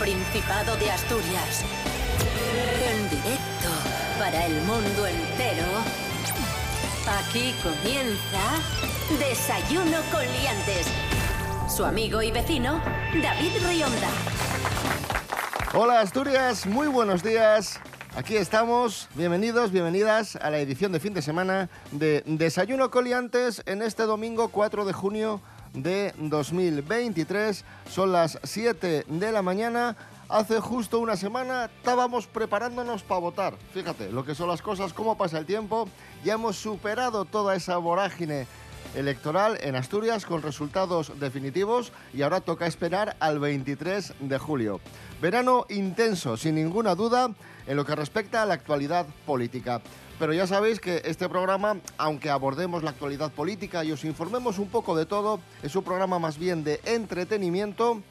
Principado de Asturias. En directo para el mundo entero. Aquí comienza Desayuno con Liantes. Su amigo y vecino, David Rionda. Hola Asturias, muy buenos días. Aquí estamos, bienvenidos, bienvenidas a la edición de fin de semana de Desayuno Coliantes en este domingo 4 de junio de 2023. Son las 7 de la mañana. Hace justo una semana estábamos preparándonos para votar. Fíjate lo que son las cosas, cómo pasa el tiempo. Ya hemos superado toda esa vorágine electoral en Asturias con resultados definitivos y ahora toca esperar al 23 de julio. Verano intenso, sin ninguna duda, en lo que respecta a la actualidad política. Pero ya sabéis que este programa, aunque abordemos la actualidad política y os informemos un poco de todo, es un programa más bien de entretenimiento.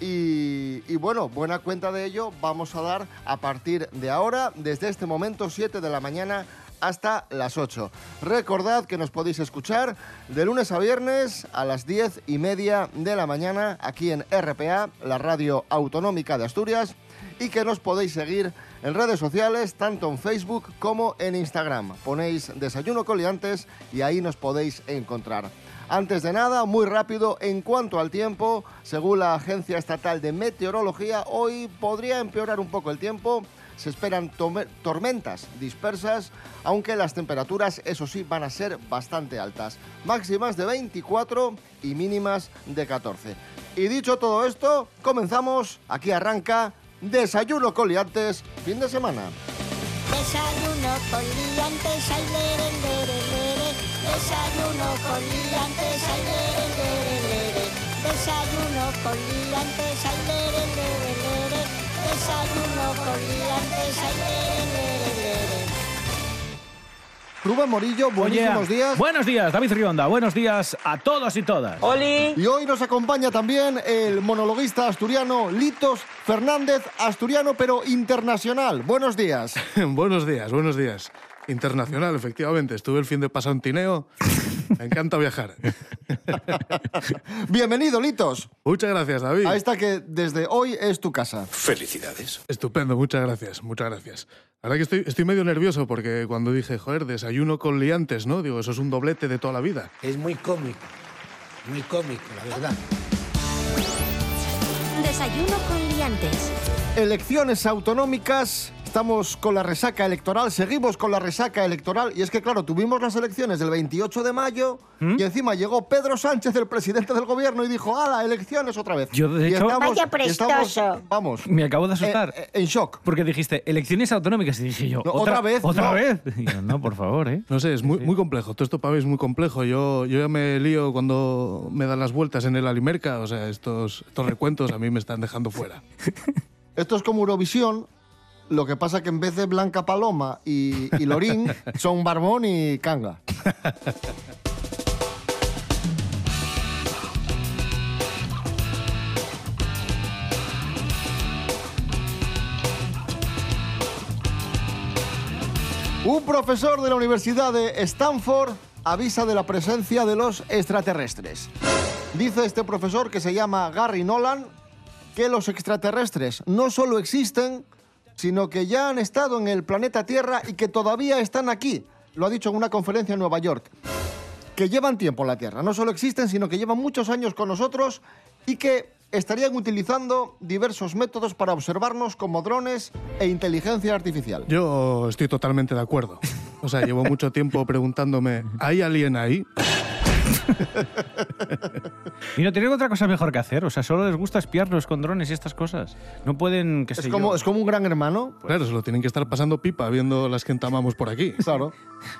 Y, bueno, buena cuenta de ello vamos a dar a partir de ahora, desde este momento, 7 de la mañana hasta las 8. Recordad que nos podéis escuchar de lunes a viernes a las 10 y media de la mañana aquí en RPA, la radio autonómica de Asturias, y que nos podéis seguir en redes sociales, tanto en Facebook como en Instagram. Ponéis Desayuno Coliantes y ahí nos podéis encontrar. Antes de nada, muy rápido, en cuanto al tiempo, según la Agencia Estatal de Meteorología, hoy podría empeorar un poco el tiempo. Se esperan tormentas dispersas, aunque las temperaturas, eso sí, van a ser bastante altas. Máximas de 24 y mínimas de 14. Y dicho todo esto, comenzamos. Aquí arranca Desayuno Coliantes, fin de semana. Desayuno con liantes, ay, lere, lere. Desayuno con liantes, ay, lere, lere. Desayuno con liantes, ay, lere, lere. Desayuno con liantes, ay, lere, lere. Rubén Morillo, buenísimos Oye, días. Buenos días, David Rionda. Buenos días a todos y todas. Y hoy nos acompaña también el monologuista asturiano Litos Fernández, asturiano pero internacional. Buenos días. buenos días, buenos días. Internacional, efectivamente. Estuve el fin de pasado en Tineo. Me encanta viajar. Bienvenido, Litos, Muchas gracias, David. a esta que desde hoy es tu casa. Felicidades. Estupendo, muchas gracias, muchas gracias. La verdad que estoy, estoy medio nervioso porque cuando dije, joder, desayuno con liantes, ¿no? Digo, eso es un doblete de toda la vida. Es muy cómico. Muy cómico, la verdad. Desayuno con liantes. Elecciones autonómicas. Estamos con la resaca electoral, seguimos con la resaca electoral y es que claro, tuvimos las elecciones del 28 de mayo y encima llegó Pedro Sánchez, el presidente del gobierno, y dijo, ¡Hala, elecciones otra vez! Yo, de Y hecho- Vaya prestoso. vamos, Me acabo de asustar. eh, eh, en shock. Porque dijiste elecciones autonómicas y dije yo, No, ¿otra vez? ¿Otra No. vez? Yo, no, por favor, ¿eh? No sé, es muy, muy complejo. Todo esto para mí es muy complejo. Yo, yo ya me lío cuando me dan las vueltas en el Alimerca. O sea, estos, estos recuentos a mí me están dejando fuera. Esto es como Eurovisión, lo que pasa que en vez de Blanca Paloma y, y Lorín, son Barbón y Canga. Un profesor de la Universidad de Stanford avisa de la presencia de los extraterrestres. Dice este profesor que se llama Gary Nolan que los extraterrestres no solo existen, sino que ya han estado en el planeta Tierra y que todavía están aquí. Lo ha dicho en una conferencia en Nueva York. Que llevan tiempo en la Tierra. No solo existen, sino que llevan muchos años con nosotros y que estarían utilizando diversos métodos para observarnos como drones e inteligencia artificial. Yo estoy totalmente de acuerdo. O sea, llevo mucho tiempo preguntándome, ¿hay alguien ahí? Y no tienen otra cosa mejor que hacer. O sea, solo les gusta espiarnos con drones y estas cosas. No pueden, qué sé Es como, yo. es como un gran hermano. Claro, se lo tienen que estar pasando pipa viendo las que entamamos por aquí. Claro.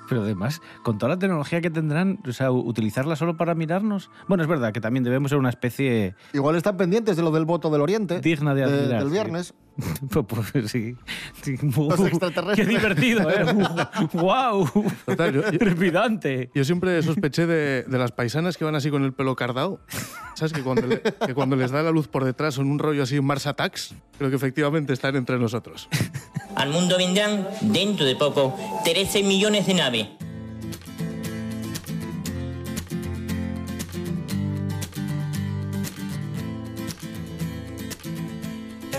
Pero además, con toda la tecnología que tendrán, o sea, utilizarla solo para mirarnos. Bueno, es verdad que también debemos ser una especie Igual están pendientes de lo del voto del Oriente. digna de admirar. del viernes. Pues, pues sí. Sí. Los extraterrestres. Qué divertido, ¿eh? ¡Wow! Total, yo-. Yo siempre sospeché de, de las paisanas que van así con el pelo cardado. ¿Sabes? Que cuando, le- que cuando les da la luz por detrás son un rollo así Mars Attacks. Creo que efectivamente están entre nosotros. Al mundo vendrán, dentro de poco, 13 millones de naves.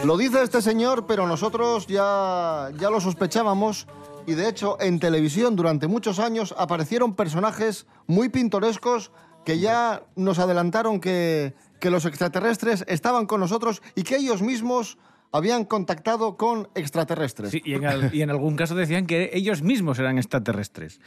Lo dice este señor, pero nosotros ya, ya lo sospechábamos y de hecho en televisión durante muchos años aparecieron personajes muy pintorescos que ya nos adelantaron que, que los extraterrestres estaban con nosotros y que ellos mismos habían contactado con extraterrestres. Sí, y, en y en algún caso decían que ellos mismos eran extraterrestres.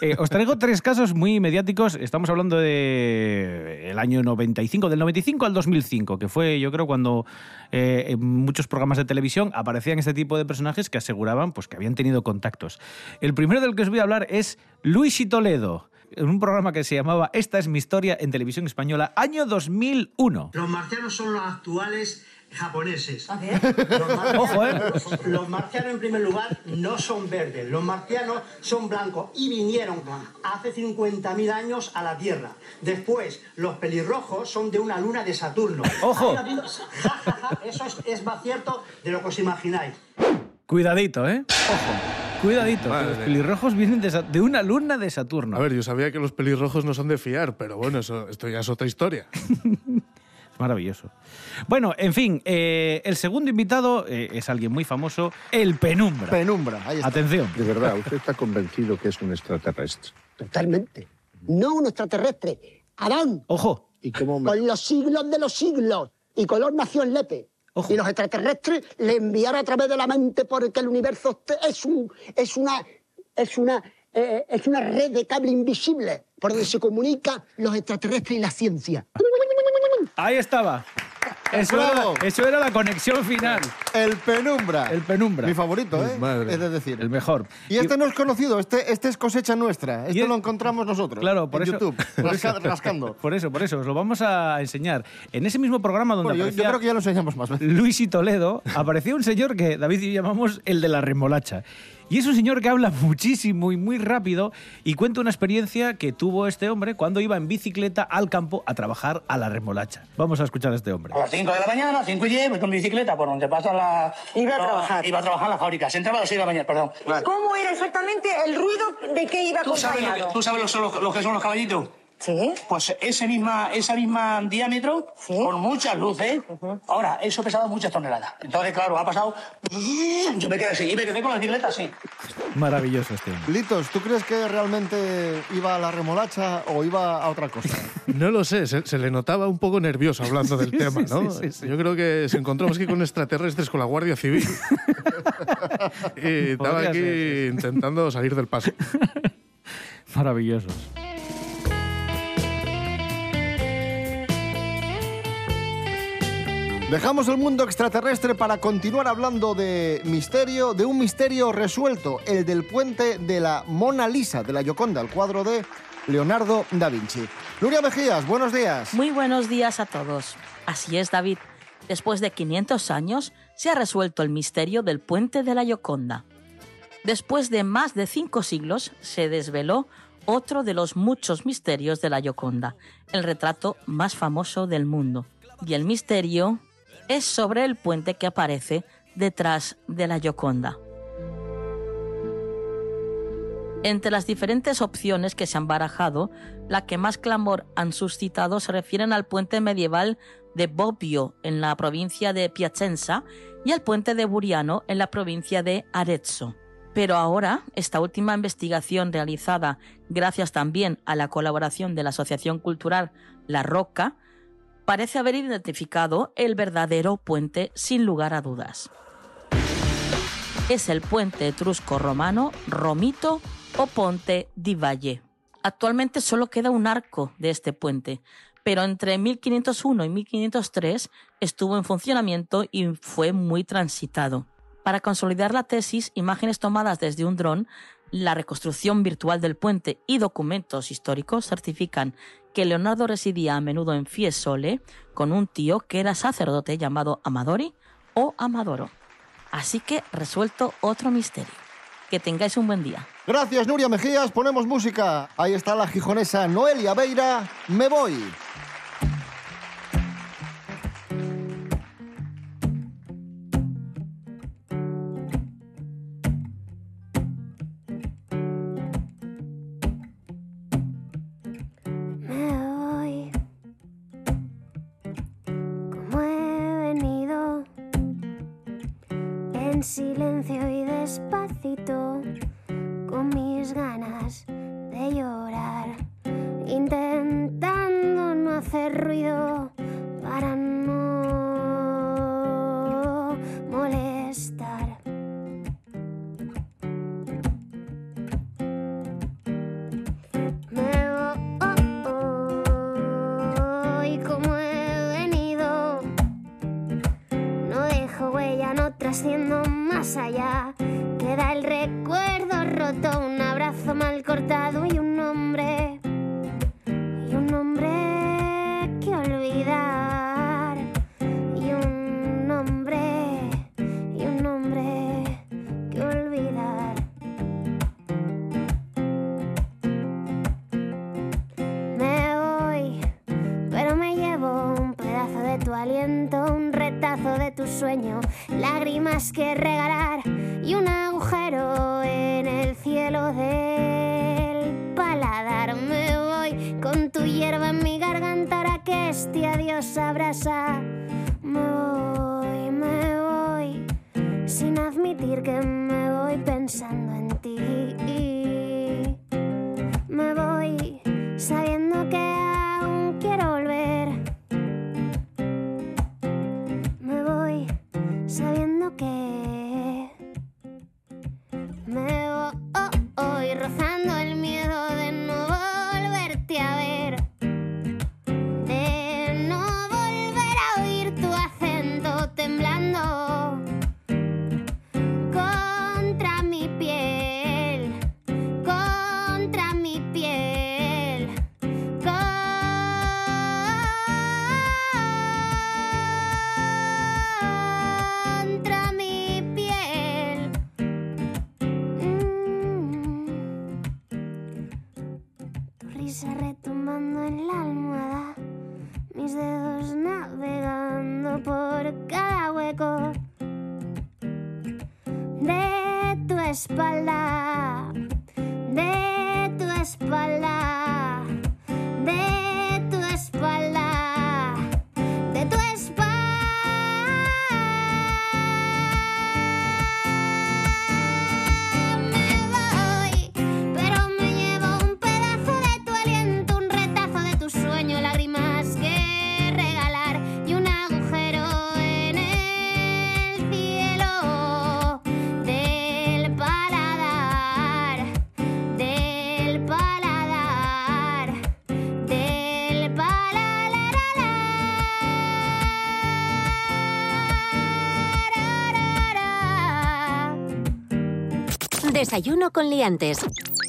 Eh, os traigo tres casos muy mediáticos. Estamos hablando de el año 95, del 95 al 2005, que fue, yo creo, cuando eh, en muchos programas de televisión aparecían este tipo de personajes que aseguraban pues, que habían tenido contactos. El primero del que os voy a hablar es Luis y Toledo, en un programa que se llamaba Esta es mi historia en televisión española, año 2001. Los marcianos son los actuales japoneses. Los marcianos, Ojo, ¿eh? los marcianos, en primer lugar, no son verdes. Los marcianos son blancos y vinieron hace 50.000 años a la Tierra. Después, los pelirrojos son de una luna de Saturno. Ojo. Eso es, es más cierto de lo que os imagináis. Cuidadito, ¿eh? Ojo. Cuidadito, que los pelirrojos vienen de, de una luna de Saturno. A ver, yo sabía que los pelirrojos no son de fiar, pero bueno, eso, esto ya es otra historia. Maravilloso. Bueno, en fin, eh, el segundo invitado eh, es alguien muy famoso, el Penumbra. Penumbra, ahí está. Atención. De verdad, ¿usted está convencido que es un extraterrestre? Totalmente. No un extraterrestre. Adán, Ojo, ¿Y cómo me... con los siglos de los siglos. Y color nació en Lepe. Ojo. Y los extraterrestres le enviaron a través de la mente porque el universo es, un, es una, es una, eh, es una red de cable invisible por donde se comunican los extraterrestres y la ciencia. Ahí estaba. Eso era, eso era la conexión final. El Penumbra. El Penumbra. Mi favorito, ¿eh? Madre. Es de decir. El mejor. Y este no es conocido, este, este es cosecha nuestra. Este es- lo encontramos nosotros. Claro, por en eso. YouTube, por eso- rascando. Por eso, por eso. Os lo vamos a enseñar. En ese mismo programa donde Bueno, yo, yo creo que ya lo enseñamos más veces. Luis y Toledo, apareció un señor que David y yo llamamos el de la remolacha. Y es un señor que habla muchísimo y muy rápido y cuenta una experiencia que tuvo este hombre cuando iba en bicicleta al campo a trabajar a la remolacha. Vamos a escuchar a este hombre. A las 5 de la mañana, 5 y 10, voy con mi bicicleta por donde pasa la... Iba a trabajar. Iba a trabajar en la fábrica. Se entraba a las 6 de la mañana, perdón. ¿Cómo era exactamente el ruido de que iba ¿Tú sabes, lo que, tú sabes lo, los- lo que son los caballitos? Sí. Pues ese misma, esa misma diámetro, Sí. con muchas luces. Ahora, eso pesaba muchas toneladas. Entonces, claro, ha pasado... Yo me quedé así, y me quedé con la bicicleta así. Maravilloso este. Litos, ¿tú crees que realmente iba a la remolacha o iba a otra cosa? No lo sé, se, se le notaba un poco nervioso hablando del tema, ¿no? sí, sí. Yo creo que se encontró más que con extraterrestres con la Guardia Civil. y estaba aquí ser, intentando salir del paso. Maravillosos. Dejamos el mundo extraterrestre para continuar hablando de misterio, de un misterio resuelto, el del puente de la Mona Lisa, de la Gioconda, el cuadro de Leonardo da Vinci. Nuria Mejías, buenos días. Muy buenos días a todos. Así es, David. Después de 500 años, se ha resuelto el misterio del puente de la Gioconda. Después de más de cinco siglos, se desveló otro de los muchos misterios de la Gioconda, el retrato más famoso del mundo. Y el misterio es sobre el puente que aparece detrás de la Gioconda. Entre las diferentes opciones que se han barajado, la que más clamor han suscitado se refieren al puente medieval de Bobbio en la provincia de Piacenza y al puente de Buriano en la provincia de Arezzo. Pero ahora, esta última investigación realizada gracias también a la colaboración de la Asociación Cultural La Roca, parece haber identificado el verdadero puente sin lugar a dudas. Es el puente etrusco romano Romito o Ponte di Valle. Actualmente solo queda un arco de este puente, pero entre 1501 y 1503 estuvo en funcionamiento y fue muy transitado. Para consolidar la tesis, imágenes tomadas desde un dron, la reconstrucción virtual del puente y documentos históricos certifican que Leonardo residía a menudo en Fiesole con un tío que era sacerdote llamado Amadori o Amadoro. Así que resuelto otro misterio. Que tengáis un buen día. Gracias, Nuria Mejías. Ponemos música. Ahí está la gijonesa Noelia Beira. Me voy. Lágrimas que regalar y un agujero en el cielo del paladar. Me voy con tu hierba en mi garganta ahora que este adiós abrasa. Me voy, me voy, sin admitir que me Desayuno con liantes.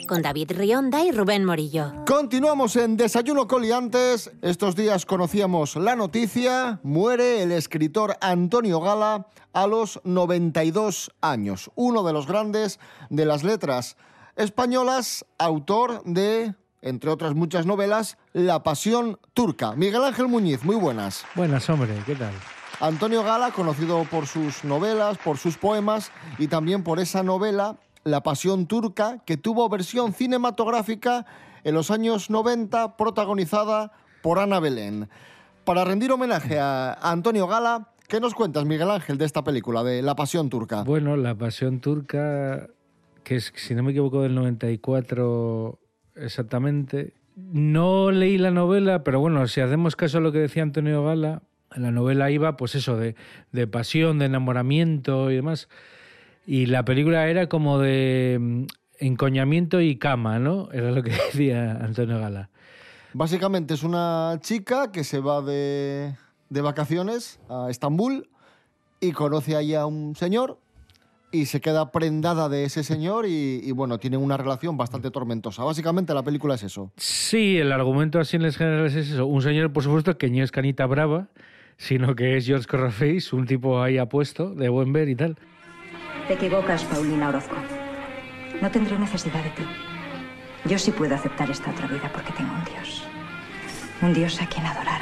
Con David Rionda y Rubén Morillo. Continuamos en Desayuno Coliantes. Estos días conocíamos la noticia. Muere el escritor Antonio Gala a los 92 años. Uno de los grandes de las letras españolas, autor de, entre otras muchas novelas, La Pasión Turca. Miguel Ángel Muñiz, muy buenas. Buenas, hombre, ¿qué tal? Antonio Gala, conocido por sus novelas, por sus poemas y también por esa novela, La Pasión Turca, que tuvo versión cinematográfica en los años 90, protagonizada por Ana Belén. Para rendir homenaje a Antonio Gala, ¿qué nos cuentas, Miguel Ángel, de esta película, de La Pasión Turca? Bueno, La Pasión Turca, que es, si no me equivoco, del 94 exactamente. No leí la novela, pero bueno, si hacemos caso a lo que decía Antonio Gala, la novela iba, pues eso, de, de pasión, de enamoramiento y demás. Y la película era como de mm, encoñamiento y cama, ¿no? Era lo que decía Antonio Gala. Básicamente es una chica que se va de, de vacaciones a Estambul y conoce allí a un señor y se queda prendada de ese señor y, y, bueno, tienen una relación bastante tormentosa. Básicamente la película es eso. Sí, el argumento así en general es eso. Un señor, por supuesto, que no es canita brava, sino que es George Corraface, un tipo ahí apuesto, de buen ver y tal. Te equivocas, Paulina Orozco. No tendré necesidad de ti. Yo sí puedo aceptar esta otra vida porque tengo un Dios. Un Dios a quien adorar.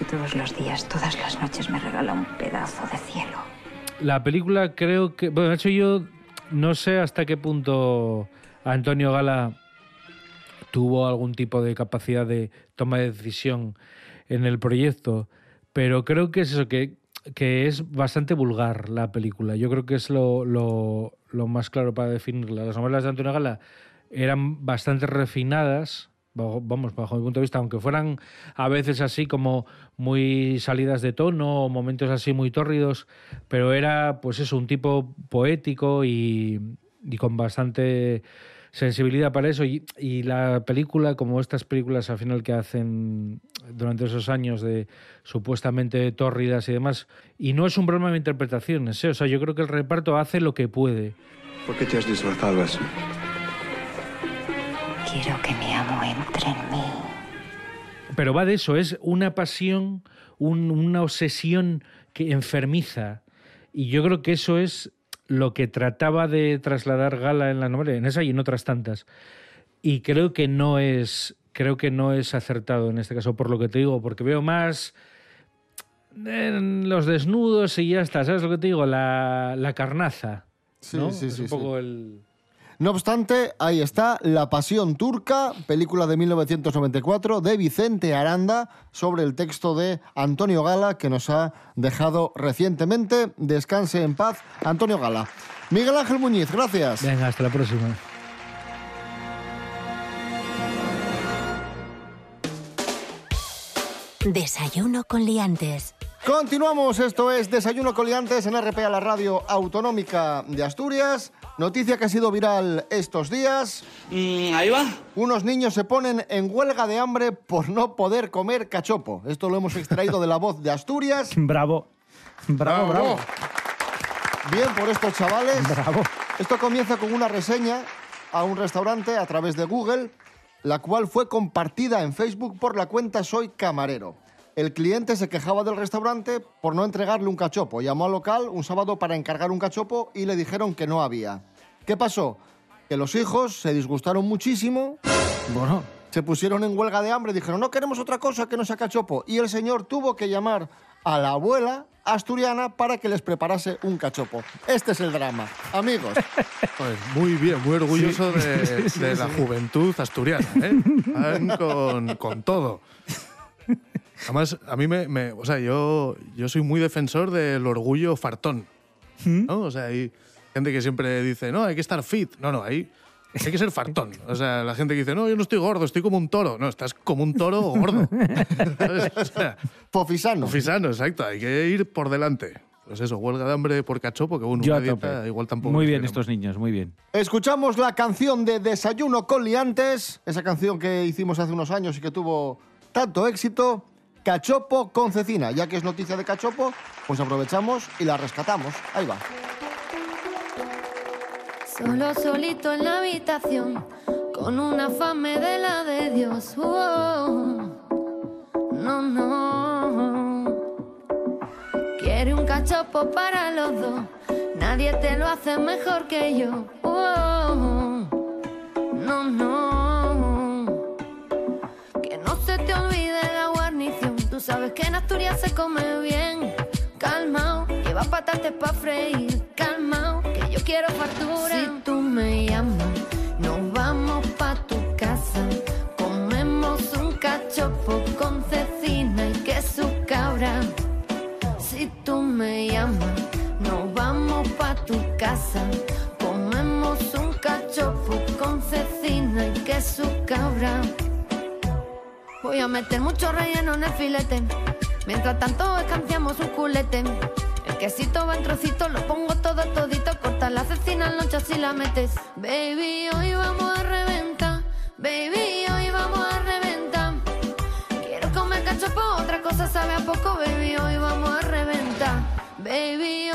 Y todos los días, todas las noches me regala un pedazo de cielo. La película creo que... Bueno, de hecho yo no sé hasta qué punto Antonio Gala tuvo algún tipo de capacidad de toma de decisión en el proyecto, pero creo que es eso, que que es bastante vulgar la película. Yo creo que es lo, lo- lo más claro para definirla. Las novelas de Antonio Gala eran bastante refinadas, vamos, bajo mi punto de vista, aunque fueran a veces así como muy salidas de tono, momentos así muy tórridos, pero era pues eso, un tipo poético y, y con bastante sensibilidad para eso y, y la película como estas películas al final que hacen durante esos años de supuestamente tórridas y demás y no es un problema de interpretaciones ¿eh? o sea yo creo que el reparto hace lo que puede ¿Por qué te has disfrazado así? Quiero que mi amo entre en mí. pero va de eso es una pasión un- una obsesión que enfermiza y yo creo que eso es lo que trataba de trasladar Gala en la novela en esa y en otras tantas. Y creo que no es creo que no es acertado en este caso por lo que te digo porque veo más en los desnudos y ya está sabes lo que te digo la, la carnaza Sí, ¿no? sí, Es sí, un poco el No obstante, ahí está La Pasión Turca, película de 1994 de Vicente Aranda sobre el texto de Antonio Gala que nos ha dejado recientemente. Descanse en paz, Antonio Gala. Miguel Ángel Muñiz, gracias. venga hasta la próxima Desayuno con liantes. Continuamos, esto es Desayuno Coliantes en RPA, la radio autonómica de Asturias. Noticia que ha sido viral estos días. ahí va. Unos niños se ponen en huelga de hambre por no poder comer cachopo. Esto lo hemos extraído de la voz de Asturias. Bravo. Bravo, bravo. Bien por estos chavales. Bravo. Esto comienza con una reseña a un restaurante a través de Google, la cual fue compartida en Facebook por la cuenta Soy Camarero. El cliente se quejaba del restaurante por no entregarle un cachopo. Llamó al local un sábado para encargar un cachopo y le dijeron que no había. ¿Qué pasó? Que los hijos se disgustaron muchísimo. Bueno. Se pusieron en huelga de hambre, dijeron, no queremos otra cosa que no sea cachopo. Y el señor tuvo que llamar a la abuela asturiana para que les preparase un cachopo. Este es el drama. Amigos. Pues muy bien, muy orgulloso Sí. de, Sí, sí, de la sí. juventud asturiana, ¿eh? Van con, con todo. Además, a mí me, me- o sea, yo, yo soy muy defensor del orgullo fartón. ¿no? O sea, hay gente que siempre dice, no, hay que estar fit. No, no, hay, hay que ser fartón. O sea, la gente que dice, no, yo no estoy gordo, estoy como un toro. No, estás como un toro gordo. O sea, Pofisano. Pofisano, exacto. Hay que ir por delante. Pues eso, huelga de hambre por cachopo, que bueno, Yo una dieta igual tampoco. Muy bien estos niños, muy bien. Escuchamos la canción de Desayuno con liantes, esa canción que hicimos hace unos años y que tuvo tanto éxito, Cachopo con cecina. Ya que es noticia de Cachopo, pues aprovechamos y la rescatamos. Ahí va. Solo solito en la habitación, con una fame de la de Dios. No, no. Quiere un cachopo para los dos, nadie te lo hace mejor que yo. No, no. Que no se te olvide la guarnición, tú sabes que en Asturias se come bien. Calmao, lleva patates pa' freír. Calmao, que yo quiero factura. Mucho relleno en el filete. Mientras tanto escanciamos un culete. El quesito va en trocitos, lo pongo todo todito. Corta la cecina en lonchas y la metes. Baby, hoy vamos a reventar. Baby, hoy vamos a reventar. Quiero comer cachopo, otra cosa sabe a poco. Baby, hoy vamos a reventar. Baby,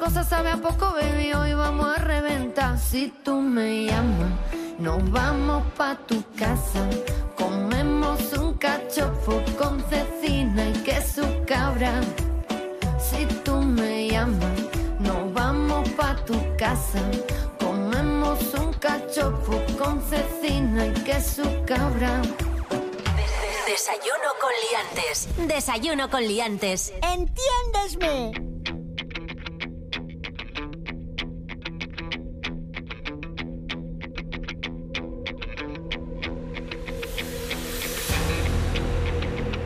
cosa sabe a poco, baby. Hoy vamos a reventar. Si tú me llamas, nos vamos pa' tu casa. Comemos un cachopo con cecina y queso cabra. Si tú me llamas, nos vamos pa' tu casa. Comemos un cachopo con cecina y queso cabra. Desayuno con liantes. Desayuno con liantes. ¡Entiéndesme!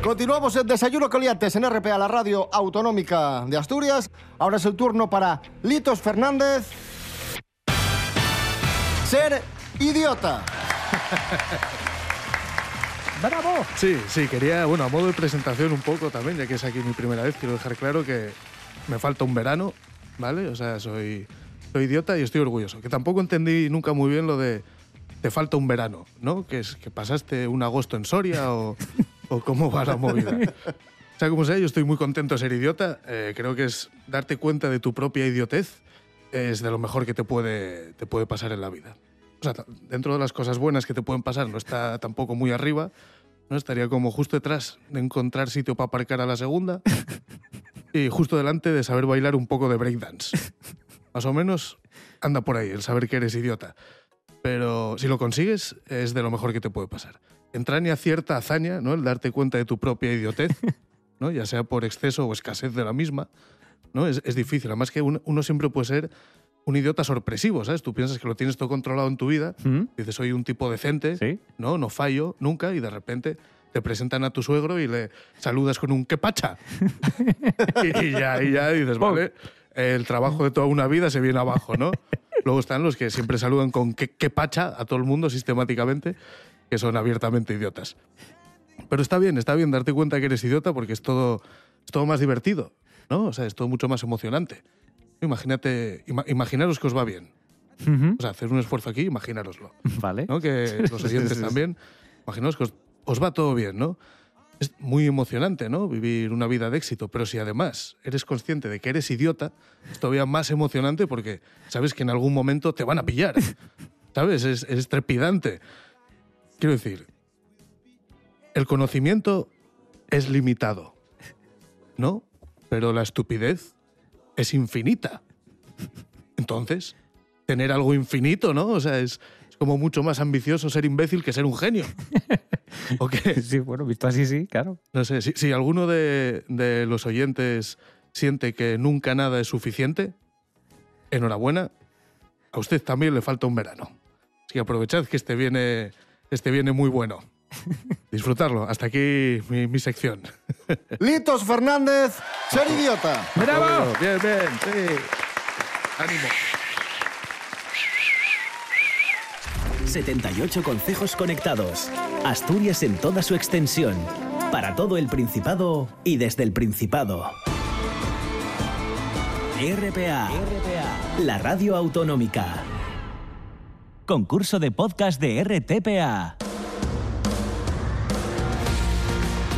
Continuamos en Desayuno Coliantes en RPA, la radio autonómica de Asturias. Ahora es el turno para Litos Fernández. Ser idiota. ¡Bravo! Sí, sí, quería, bueno, a modo de presentación un poco también, ya que es aquí mi primera vez, quiero dejar claro que me falta un verano, ¿vale? O sea, soy, soy idiota y estoy orgulloso. Que tampoco entendí nunca muy bien lo de te falta un verano, ¿no? Que es que pasaste un agosto en Soria o, o cómo va la movida. O sea, como sea, yo estoy muy contento de ser idiota. Eh, creo que es darte cuenta de tu propia idiotez es de lo mejor que te puede, te puede pasar en la vida. O sea, dentro de las cosas buenas que te pueden pasar, no está tampoco muy arriba, ¿no? Estaría como justo detrás de encontrar sitio para aparcar a la segunda y justo delante de saber bailar un poco de breakdance. Más o menos anda por ahí el saber que eres idiota. Pero si lo consigues, es de lo mejor que te puede pasar. Entraña cierta hazaña, ¿no? El darte cuenta de tu propia idiotez, ¿no? Ya sea por exceso o escasez de la misma, ¿no? Es, es difícil. Además que uno, uno siempre puede ser un idiota sorpresivo, ¿sabes? Tú piensas que lo tienes todo controlado en tu vida, dices, soy un tipo decente, ¿no? No fallo nunca y de repente te presentan a tu suegro y le saludas con un qué pacha. y, y ya, y ya dices, vale, el trabajo de toda una vida se viene abajo, ¿no? Luego están los que siempre saludan con qué, qué pacha a todo el mundo sistemáticamente, que son abiertamente idiotas. Pero está bien, está bien darte cuenta que eres idiota porque es todo, es todo más divertido, ¿no? O sea, es todo mucho más emocionante. Imagínate, ima- imaginaros que os va bien. O sea, hacer un esfuerzo aquí, imaginároslo. Vale. ¿no? Que los oyentes también, imaginaos que os, os va todo bien, ¿no? Es muy emocionante, ¿no? Vivir una vida de éxito, pero si además eres consciente de que eres idiota, es todavía más emocionante porque sabes que en algún momento te van a pillar, ¿sabes? Es, es trepidante. Quiero decir, el conocimiento es limitado, ¿no? Pero la estupidez es infinita. Entonces, tener algo infinito, ¿no? O sea, es, es como mucho más ambicioso ser imbécil que ser un genio. ¿O qué? Sí, bueno, visto así, sí, claro. No sé, si, si alguno de, de los oyentes siente que nunca nada es suficiente, enhorabuena, a usted también le falta un verano. Así que aprovechad que este viene, este viene muy bueno. Disfrutarlo. Hasta aquí mi, mi sección. Litos Fernández, ser idiota. ¡Bravo! Bien, bien, sí. Ánimo. 78 concejos conectados. Asturias en toda su extensión. Para todo el Principado y desde el Principado. RPA. La radio autonómica. Concurso de podcast de RTPA.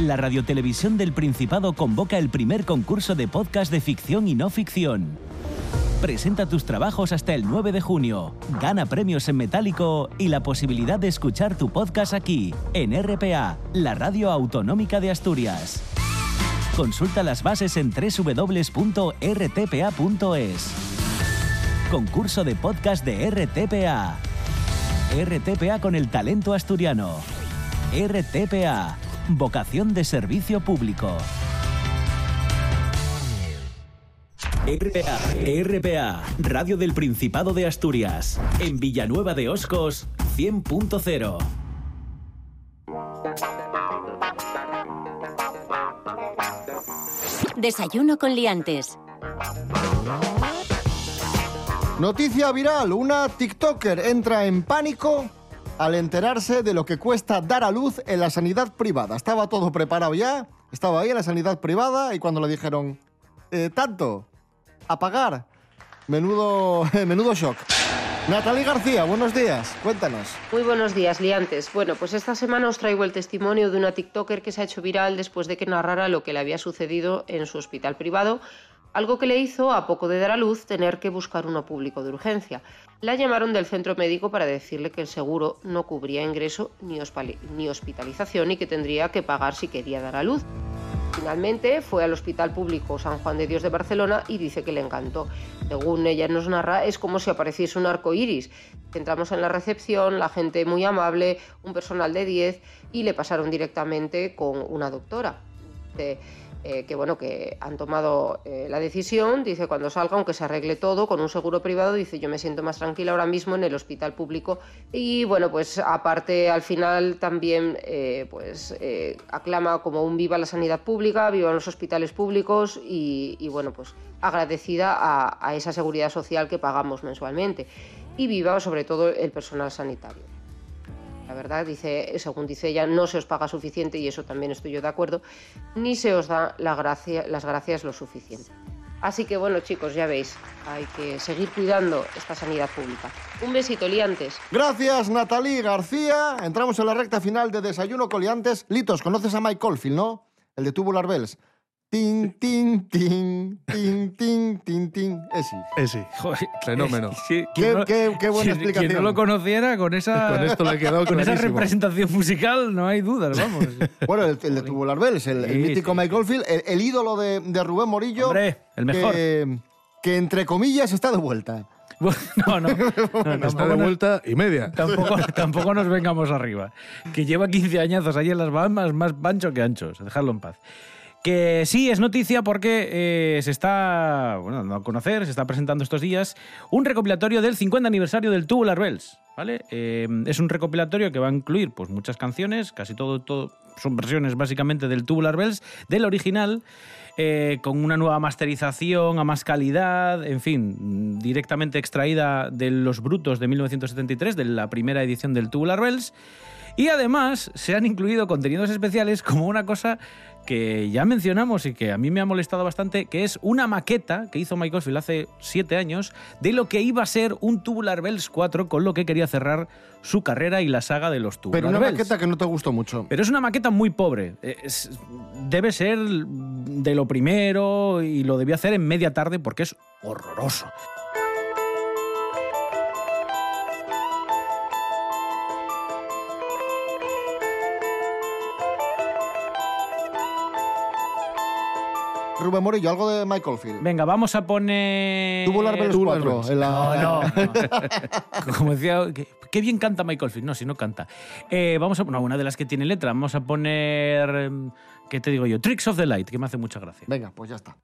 La Radiotelevisión del Principado convoca el primer concurso de podcast de ficción y no ficción. Presenta tus trabajos hasta el 9 de junio. Gana premios en metálico y la posibilidad de escuchar tu podcast aquí, en RPA, la radio autonómica de Asturias. Consulta las bases en www.rtpa.es. Concurso de podcast de RTPA. RTPA con el talento asturiano. RTPA. Vocación de servicio público. RPA, RPA, Radio del Principado de Asturias, en Villanueva de Oscos, 100.0. Desayuno con liantes. Noticia viral, una TikToker entra en pánico al enterarse de lo que cuesta dar a luz en la sanidad privada. Estaba todo preparado ya, estaba ahí en la sanidad privada y cuando le dijeron, "Eh, tanto, a pagar, menudo, menudo shock. Natalie García, buenos días, cuéntanos. Muy buenos días, liantes. Bueno, pues esta semana os traigo el testimonio de una TikToker que se ha hecho viral después de que narrara lo que le había sucedido en su hospital privado, algo que le hizo, a poco de dar a luz, tener que buscar uno público de urgencia. La llamaron del centro médico para decirle que el seguro no cubría ingreso ni, hospitalización y que tendría que pagar si quería dar a luz. Finalmente fue al Hospital Público San Juan de Dios de Barcelona y dice que le encantó. Según ella nos narra, es como si apareciese un arco iris. Entramos en la recepción, la gente muy amable, un personal de 10 y le pasaron directamente con una doctora. Eh, que bueno, que han tomado eh, la decisión, dice cuando salga, aunque se arregle todo con un seguro privado, dice yo me siento más tranquila ahora mismo en el hospital público y bueno, pues aparte al final también eh, pues aclama como un viva la sanidad pública, viva los hospitales públicos y, bueno, pues agradecida a esa seguridad social que pagamos mensualmente y viva sobre todo el personal sanitario. Verdad, dice, según dice ella, no se os paga suficiente y eso también estoy yo de acuerdo, ni se os da la gracia, las gracias lo suficiente. Así que bueno, chicos, ya veis, hay que seguir cuidando esta sanidad pública. Un besito, liantes. Gracias, Natalie García. Entramos en la recta final de Desayuno Coliantes. Litos, conoces a Mike Caulfield, ¿no? El de Tubular Bells. Tin, tin, tin, tin, tin, tin, tin. Ese. Ese. Fenómeno. Sí, Qué- no- qué- qué buena quien- explicación. Quien no lo conociera, con esa, Con esto le quedado con esa representación musical, no hay dudas, vamos. Bueno, el, el de Tubular Bells, el, el Sí, mítico sí. Mike el, el ídolo de, de Rubén Morillo. Hombre, el mejor. Que, que, entre comillas está de vuelta. No, no. no, Está tampoco de vuelta y media. Tampoco, tampoco nos vengamos arriba. Que lleva 15 añazos ahí en las Bahamas, más ancho que anchos. Dejadlo en paz. Que sí, es noticia porque eh, se está, bueno, dando a conocer, se está presentando estos días un recopilatorio del 50 aniversario del Tubular Bells, ¿vale? Eh, es un recopilatorio que va a incluir pues, muchas canciones, casi todo, todo son versiones básicamente del Tubular Bells, del original, eh, con una nueva masterización a más calidad, en fin, directamente extraída de Los Brutos de 1973, de la primera edición del Tubular Bells. Y además se han incluido contenidos especiales como una cosa que ya mencionamos y que a mí me ha molestado bastante, que es una maqueta que hizo Mike Oldfield hace siete años de lo que iba a ser un Tubular Bells 4 con lo que quería cerrar su carrera y la saga de los Tubular Pero una Bells. maqueta que no te gustó mucho. Pero es una maqueta muy pobre. Es- debe ser de lo primero y lo debió hacer en media tarde porque es horroroso. Rubén Morillo, algo de Mike Caulfield. Venga, vamos a poner... Tubular Bells 4. en la- No, no. Como decía, qué, bien canta Michael Field. No, si no canta. Eh, vamos a no, una de las que tiene letra. Vamos a poner. em, ¿Qué te digo yo? Tricks of the Light, que me hace mucha gracia. Venga, pues ya está.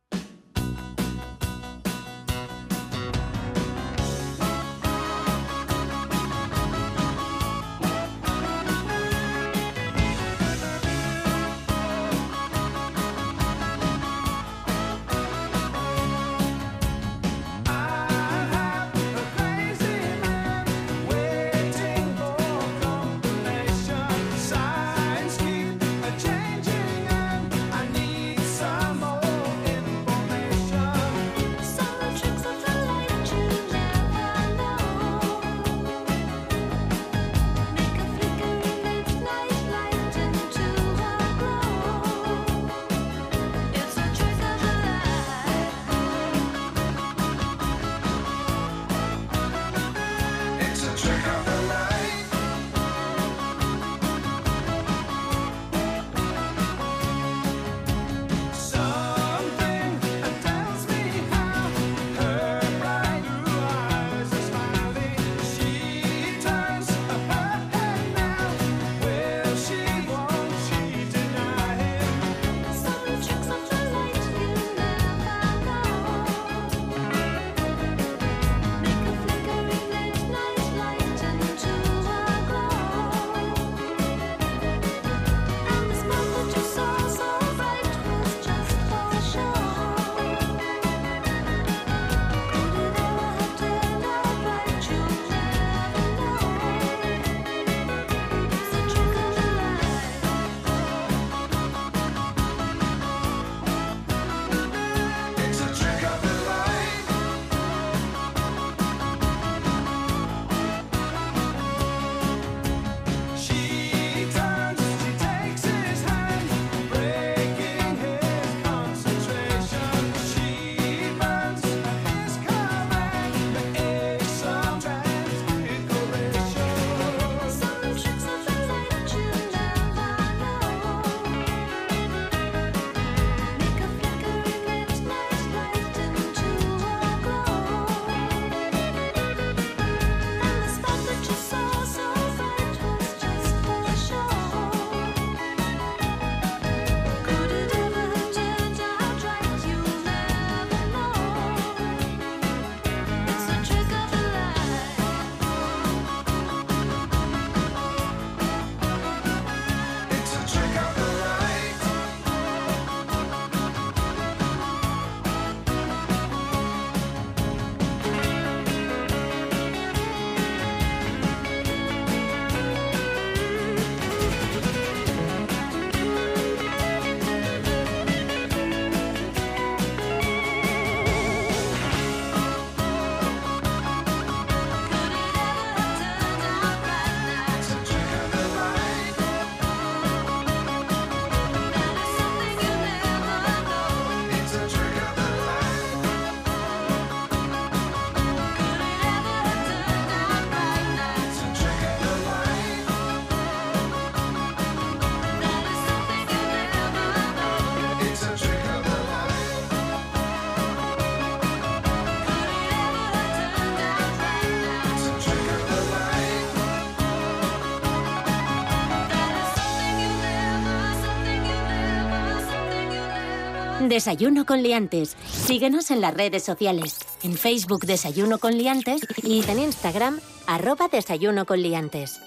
Desayuno con liantes. Síguenos en las redes sociales. En Facebook Desayuno con liantes y en Instagram arroba Desayuno con liantes.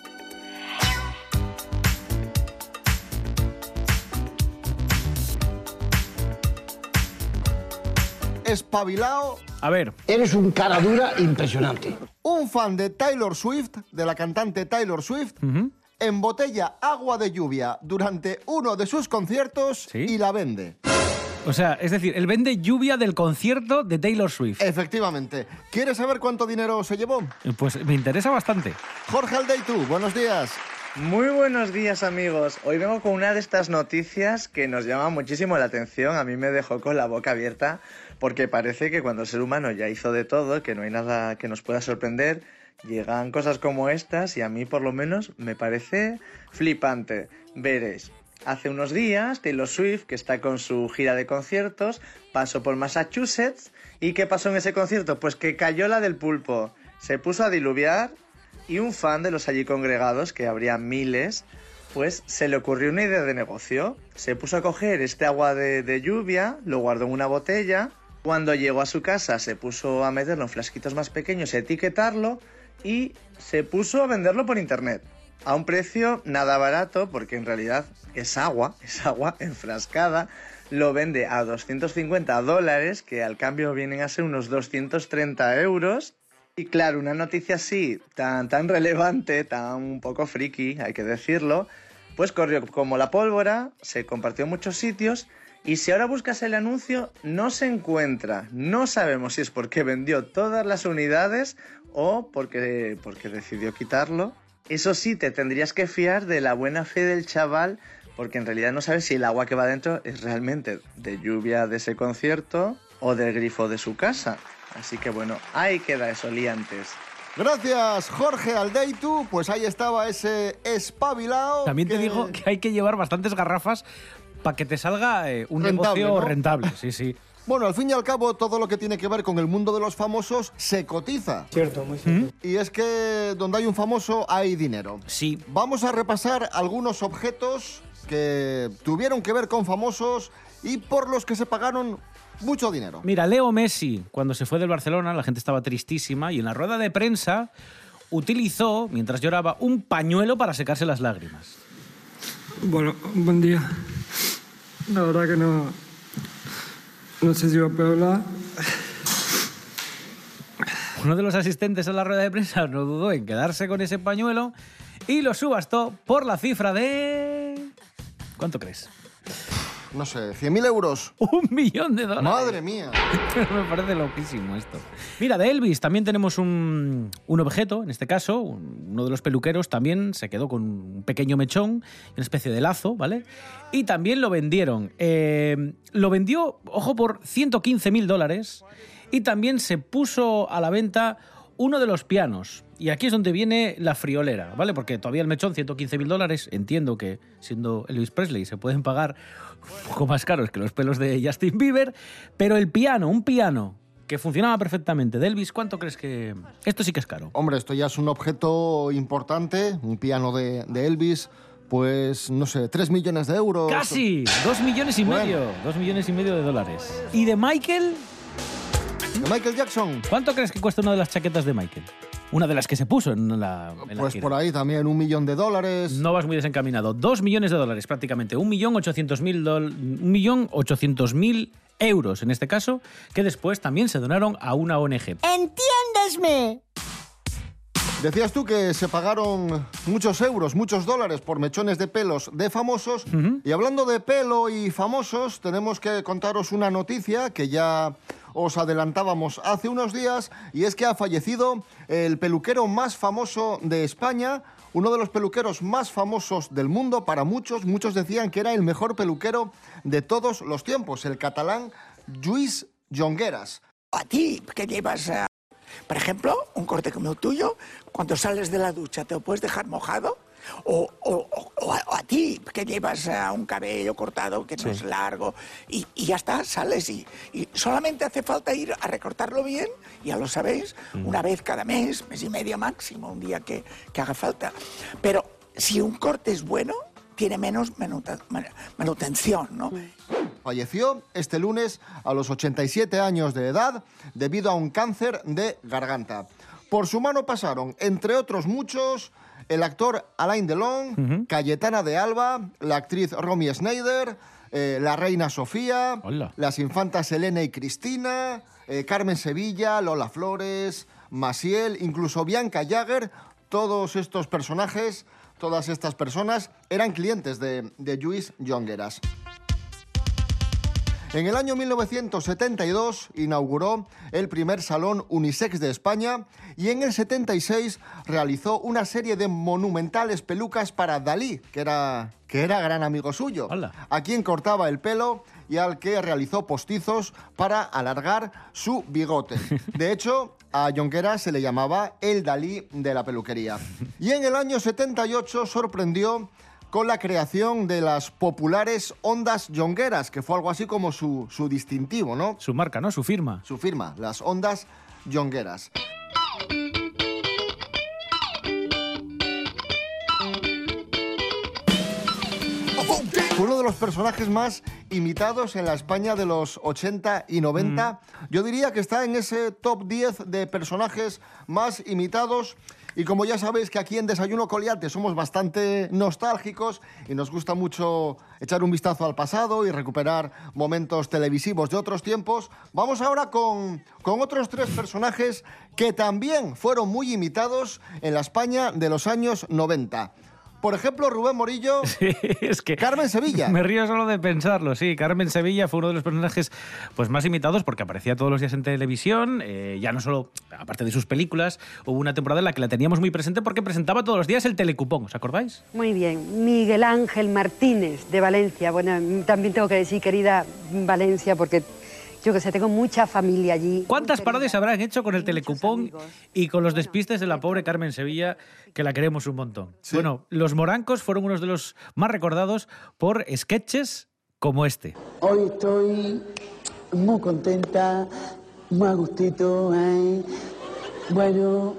Espabilao. A ver. Eres un cara dura impresionante. Un fan de Taylor Swift, de la cantante Taylor Swift, embotella agua de lluvia durante uno de sus conciertos y la vende. O sea, es decir, él vende lluvia del concierto de Taylor Swift. Efectivamente. ¿Quieres saber cuánto dinero se llevó? Pues me interesa bastante. Jorge Aldeitu, buenos días. Muy buenos días amigos. Hoy vengo con una de estas noticias que nos llama muchísimo la atención. A mí me dejó con la boca abierta porque parece que cuando el ser humano ya hizo de todo, que no hay nada que nos pueda sorprender, llegan cosas como estas y a mí por lo menos me parece flipante. Veréis. Hace unos días, Taylor Swift, que está con su gira de conciertos, pasó por Massachusetts. ¿Y qué pasó en ese concierto? Pues que cayó la del pulpo. Se puso a diluviar y un fan de los allí congregados, que habría miles, pues se le ocurrió una idea de negocio. Se puso a coger este agua de, de lluvia, lo guardó en una botella. Cuando llegó a su casa se puso a meterlo en flasquitos más pequeños, etiquetarlo y se puso a venderlo por internet. A un precio nada barato, porque en realidad es agua, es agua enfrascada. Lo vende a 250 dólares, que al cambio vienen a ser unos 230 euros. Y claro, una noticia así, tan, tan relevante, tan un poco friki, hay que decirlo, pues corrió como la pólvora, se compartió en muchos sitios y si ahora buscas el anuncio no se encuentra. No sabemos si es porque vendió todas las unidades o porque, porque decidió quitarlo. Eso sí, te tendrías que fiar de la buena fe del chaval porque en realidad no sabes si el agua que va dentro es realmente de lluvia de ese concierto o del grifo de su casa. Así que bueno, ahí queda eso, liantes. Gracias, Jorge Aldeitu. Pues ahí estaba ese espabilado. También te que- digo que hay que llevar bastantes garrafas para que te salga eh, un Rentable, negocio ¿no? rentable. Sí, sí. Bueno, al fin y al cabo, todo lo que tiene que ver con el mundo de los famosos se cotiza. Cierto, muy cierto. Y es que donde hay un famoso hay dinero. Sí. Vamos a repasar algunos objetos que tuvieron que ver con famosos y por los que se pagaron mucho dinero. Mira, Leo Messi, cuando se fue del Barcelona, la gente estaba tristísima y en la rueda de prensa utilizó, mientras lloraba, un pañuelo para secarse las lágrimas. Bueno, buen día. La verdad que no. No sé si va a hablar. Uno de los asistentes a la rueda de prensa no dudó en quedarse con ese pañuelo y lo subastó por la cifra de... ¿Cuánto crees? No sé, 100.000 euros. Un millón de dólares. Madre mía. Me parece loquísimo esto. Mira, de Elvis también tenemos un, un objeto, en este caso, un- uno de los peluqueros también se quedó con un pequeño mechón, una especie de lazo, ¿vale? Y también lo vendieron. Eh, lo vendió, ojo, por 115 mil dólares y también se puso a la venta uno de los pianos. Y aquí es donde viene la friolera, ¿vale? Porque todavía el mechón, 115 mil dólares, entiendo que siendo Elvis Presley se pueden pagar un poco más caros que los pelos de Justin Bieber, pero el piano, un piano que funcionaba perfectamente de Elvis, ¿cuánto crees que...? Esto sí que es caro. Hombre, esto ya es un objeto importante, un piano de, de Elvis, pues no sé, 3 millones de euros. ¡Casi! Dos millones y Bueno. medio. Dos millones y medio de dólares. ¿Y de Michael? ¿De Michael Jackson? ¿Cuánto crees que cuesta una de las chaquetas de Michael? Una de las que se puso en la, en Pues por ahí también un millón de dólares. No vas muy desencaminado. Dos millones de dólares prácticamente. Un millón ochocientos mil dol- un millón ochocientos mil euros en este caso, que después también se donaron a una ONG. ¡Entiéndesme! Decías tú que se pagaron muchos euros, muchos dólares por mechones de pelos de famosos. Y hablando de pelo y famosos, tenemos que contaros una noticia que ya os adelantábamos hace unos días, y es que ha fallecido el peluquero más famoso de España, uno de los peluqueros más famosos del mundo para muchos. Muchos decían que era el mejor peluquero de todos los tiempos, el catalán Lluís Jongueras. A ti, que llevas, eh, por ejemplo, un corte como el tuyo, cuando sales de la ducha, ¿te lo puedes dejar mojado? O, o- o- o a, o a ti, que llevas eh, un cabello cortado que no Sí. es largo, y, y ya está, sales y, y solamente hace falta ir a recortarlo bien, ya lo sabéis, una vez cada mes, mes y medio máximo, un día que, que haga falta. Pero si un corte es bueno, tiene menos menuta- manutención, ¿no? falleció este lunes a los 87 años de edad debido a un cáncer de garganta. Por su mano pasaron, entre otros muchos, el actor Alain Delon, Cayetana de Alba, la actriz Romy Schneider, eh, la reina Sofía, las infantas Elena y Cristina, eh, Carmen Sevilla, Lola Flores, Maciel, incluso Bianca Jagger, todos estos personajes, todas estas personas eran clientes de, de Luis Jongueras. En el año 1972 inauguró el primer salón unisex de España y en el 76 realizó una serie de monumentales pelucas para Dalí, que era, que era gran amigo suyo, a quien cortaba el pelo y al que realizó postizos para alargar su bigote. De hecho, a Jonquera se le llamaba el Dalí de la peluquería. Y en el año 78 sorprendió con la creación de las populares ondas yongueras, que fue algo así como su, su distintivo, ¿no? Su marca, ¿no? Su firma. Su firma, las ondas yongueras. Fue uno de los personajes más imitados en la España de los 80 y 90. Yo diría que está en ese top 10 de personajes más imitados. Y como ya sabéis que aquí en Desayuno Coliante somos bastante nostálgicos y nos gusta mucho echar un vistazo al pasado y recuperar momentos televisivos de otros tiempos, vamos ahora con, con otros tres personajes que también fueron muy imitados en la España de los años 90. Por ejemplo, Rubén Morillo, es que Carmen Sevilla. Me río solo de pensarlo, sí. Carmen Sevilla fue uno de los personajes pues, más imitados porque aparecía todos los días en televisión, eh, ya no solo, aparte de sus películas, hubo una temporada en la que la teníamos muy presente porque presentaba todos los días el telecupón, ¿os acordáis? Muy bien, Miguel Ángel Martínez de Valencia. Bueno, también tengo que decir, querida Valencia, porque yo que sé, tengo mucha familia allí. ¿Cuántas parodias habrán hecho con el telecupón y con los despistes de la pobre Carmen Sevilla, que la queremos un montón? Bueno, los morancos fueron unos de los más recordados por sketches como este. Hoy estoy muy contenta, muy a gustito, ¿eh? Bueno,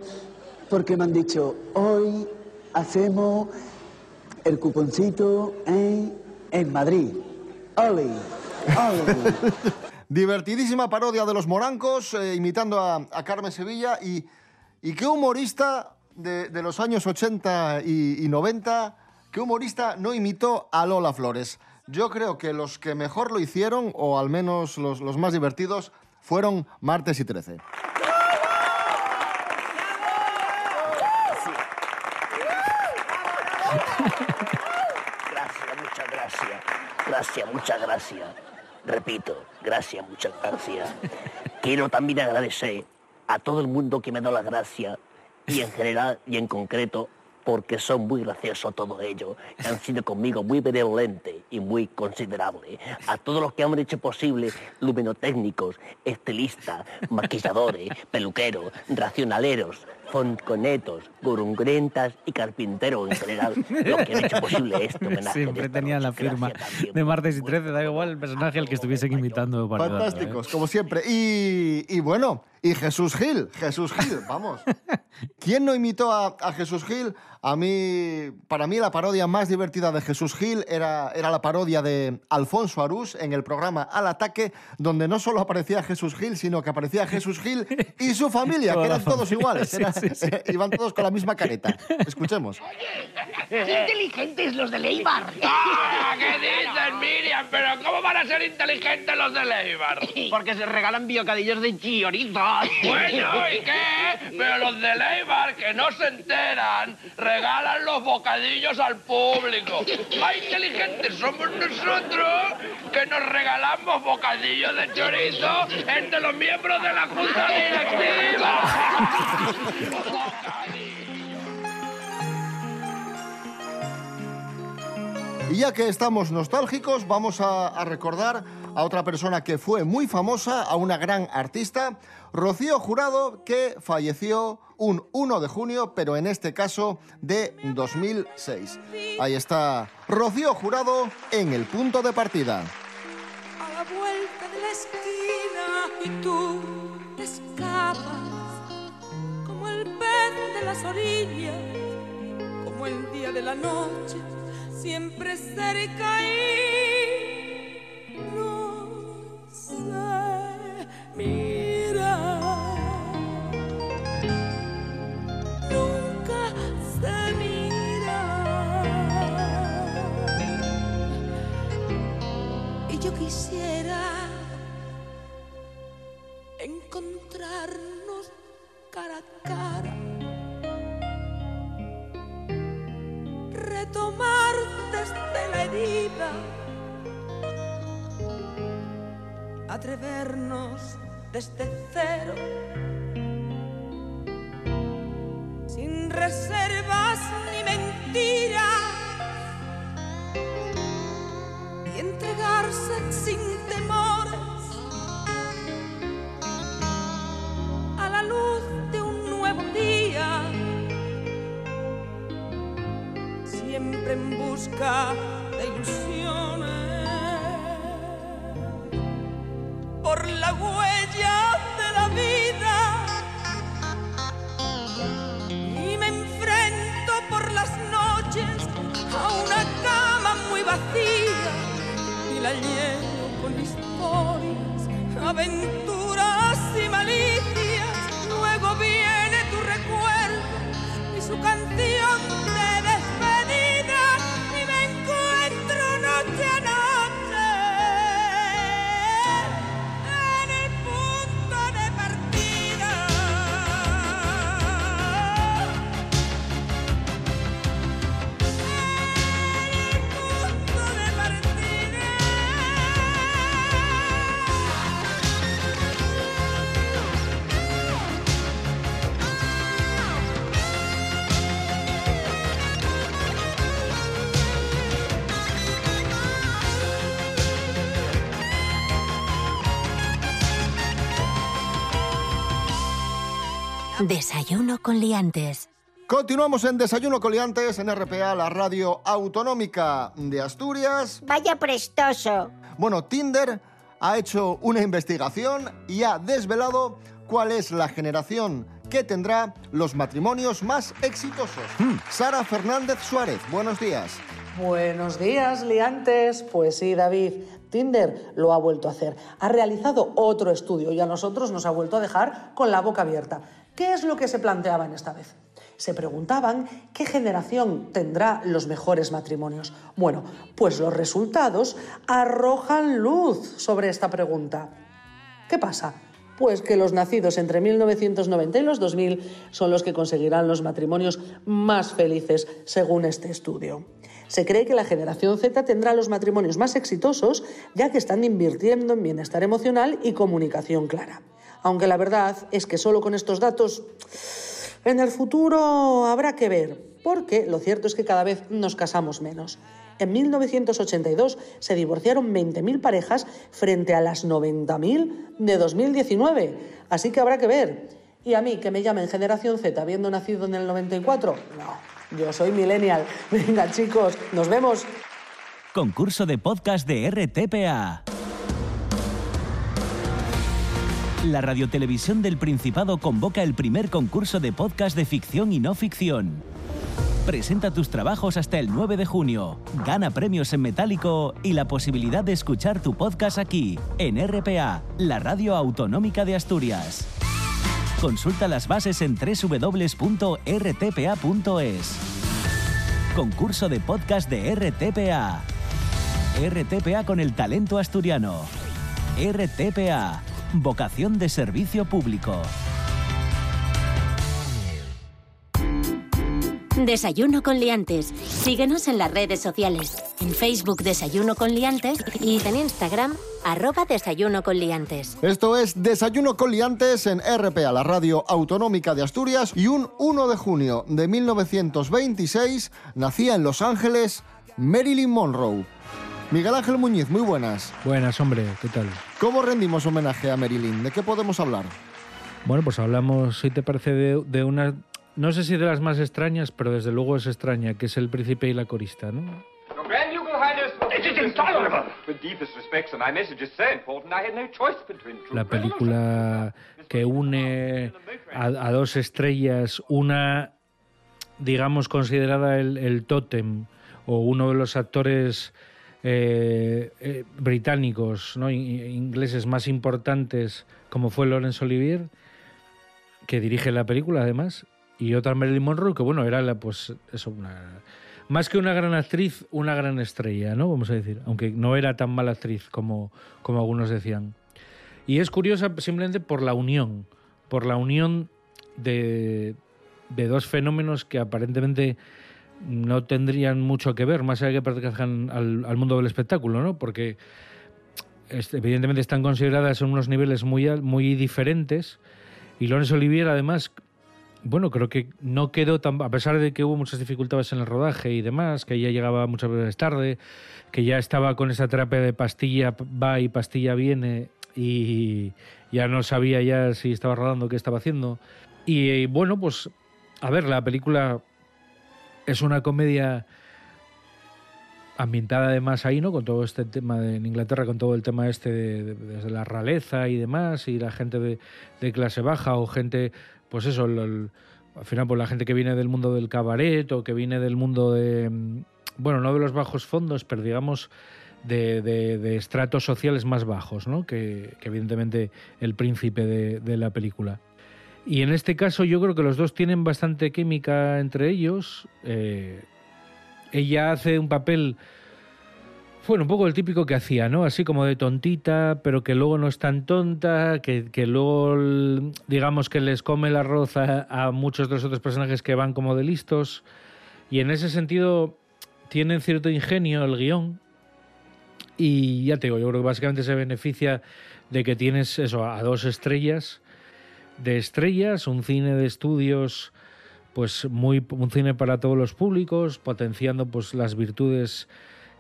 porque me han dicho, hoy hacemos el cuponcito ¿eh? en Madrid. ¡Ole! ¡Ole! Divertidísima parodia de los morancos, eh, imitando a, Carmen Sevilla. Y, qué humorista de, de los años 80 y, y 90, qué humorista no imitó a Lola Flores. Yo creo que los que mejor lo hicieron, o al menos los, los más divertidos, fueron Martes y 13. Gracias, muchas gracias. Gracias, muchas gracias. Repito, gracias, muchas gracias. Quiero también agradecer a todo el mundo que me da las gracias y en general y en concreto porque son muy graciosos todos ellos. Han sido conmigo muy benevolentes y muy considerables. A todos los que han hecho posible, luminotécnicos, estilistas, maquilladores, peluqueros, racionaleros, fonconetos, gurungrentas y carpinteros en general, los que han hecho posible de Siempre esta tenían la firma de Martes y 13, da igual el personaje al que estuviesen imitando. para ayudarlo, ¿eh? Fantásticos, como siempre. Y, y bueno, y Jesús Gil, Jesús Gil, vamos. ¿Quién no imitó a, a Jesús Gil? A mí, para mí la parodia más divertida de Jesús Gil era, era la parodia de Alfonso Arús en el programa Al Ataque, donde no solo aparecía Jesús Gil, sino que aparecía Jesús Gil y su familia, que eran todos iguales. era- sí, sí. Iban todos con la misma careta. Escuchemos. ¡Qué inteligentes los de Leibar! ¡Ah! ¿Qué dices, Miriam? ¿Pero cómo van a ser inteligentes los de Leibar? Porque se regalan biocadillos de chorizo. Bueno, ¿y qué? Pero los de Leibar, que no se enteran, regalan los bocadillos al público. ¡Más inteligentes somos nosotros que nos regalamos bocadillos de chorizo entre los miembros de la Junta Directiva! Y ya que estamos nostálgicos, vamos a, recordar a otra persona que fue muy famosa, a una gran artista, Rocío Jurado, que falleció un 1 de junio, pero en este caso de 2006. Ahí está Rocío Jurado en el punto de partida. a la vuelta de la esquina y tú escapas de las orillas, como el día de la noche, siempre cerca y no sé mirar. Nunca se mira. Y yo quisiera encontrarnos cara a cara. Atrevernos desde cero, sin reservas ni mentiras. Y entregarse sin temores a la luz de un nuevo día, siempre en busca Desayuno con liantes. Continuamos en Desayuno Coliantes en RPA, la radio autonómica de Asturias. Vaya prestoso. Bueno, Tinder ha hecho una investigación y ha desvelado cuál es la generación que tendrá los matrimonios más exitosos. Sara Fernández Suárez, buenos días. Buenos días, liantes. Pues sí, David, Tinder lo ha vuelto a hacer. Ha realizado otro estudio y a nosotros nos ha vuelto a dejar con la boca abierta. ¿Qué es lo que se planteaban esta vez? Se preguntaban qué generación tendrá los mejores matrimonios. Bueno, pues los resultados arrojan luz sobre esta pregunta. ¿Qué pasa? Pues que los nacidos entre 1990 y los 2000 son los que conseguirán los matrimonios más felices, según este estudio. Se cree que la generación Z tendrá los matrimonios más exitosos, ya que están invirtiendo en bienestar emocional y comunicación clara. Aunque la verdad es que solo con estos datos, en el futuro habrá que ver, porque lo cierto es que cada vez nos casamos menos. En 1982 se divorciaron 20.000 parejas frente a las 90.000 de 2019. Así que habrá que ver. Y a mí, que me llamen Generación Z habiendo nacido en el 94, no, yo soy millennial. Venga chicos, nos vemos. Concurso de podcast de RTPA. La Radiotelevisión del Principado convoca el primer concurso de podcast de ficción y no ficción. Presenta tus trabajos hasta el 9 de junio. Gana premios en metálico y la posibilidad de escuchar tu podcast aquí, en RPA, la radio autonómica de Asturias. Consulta las bases en www.rtpa.es. Concurso de podcast de RTPA. RTPA con el talento asturiano. RTPA. Vocación de servicio público. Desayuno con liantes. Síguenos en las redes sociales. En Facebook Desayuno con liantes y en Instagram arroba Desayuno con liantes. Esto es Desayuno con liantes en RPA, la radio autonómica de Asturias, y un 1 de junio de 1926 nacía en Los Ángeles Marilyn Monroe. Miguel Ángel Muñiz, muy buenas. Buenas, hombre, ¿qué tal? ¿Cómo rendimos homenaje a Marilyn? ¿De qué podemos hablar? Bueno, pues hablamos, si te parece, de, de una, no sé si de las más extrañas, pero desde luego es extraña, que es el príncipe y la corista, ¿no? La película que une a, a dos estrellas, una, digamos, considerada el, el tótem o uno de los actores eh, eh, británicos, ¿no? in- ingleses más importantes, como fue Laurence Olivier, que dirige la película además, y otra Marilyn Monroe, que bueno, era la, pues eso, una, más que una gran actriz, una gran estrella, ¿no? Vamos a decir, aunque no era tan mala actriz como, como algunos decían. Y es curiosa simplemente por la unión, por la unión de, de dos fenómenos que aparentemente no tendrían mucho que ver, más allá de que pertenezcan al, mundo del espectáculo, ¿no? Porque este, evidentemente están consideradas en unos niveles muy, muy diferentes. Y Laurence Olivier, además, bueno, creo que no quedó tan. A pesar de que hubo muchas dificultades en el rodaje y demás, que ya llegaba muchas veces tarde, que ya estaba con esa terapia de pastilla va y pastilla viene, y ya no sabía ya si estaba rodando, qué estaba haciendo. Y, bueno, pues, a ver, la película es una comedia ambientada además ahí, ¿no? Con todo este tema de, en Inglaterra, con todo el tema este de, de- desde la realeza y demás, y la gente de, clase baja o gente, pues eso, el- al final, pues la gente que viene del mundo del cabaret o que viene del mundo de, mm, bueno, no de los bajos fondos, pero digamos de, estratos sociales más bajos, ¿no? Que, que evidentemente el príncipe de la película. Y en este caso yo creo que los dos tienen bastante química entre ellos. eh, ella hace un papel, bueno, un poco el típico que hacía, ¿no? Así como de tontita, pero que luego no es tan tonta, que, que luego, digamos, que les come el arroz a, a muchos de los otros personajes que van como de listos. Y en ese sentido tienen cierto ingenio el guion. Y ya te digo, yo creo que básicamente se beneficia de que tienes eso, a dos estrellas de estrellas, un cine de estudios pues muy un cine para todos los públicos, potenciando pues las virtudes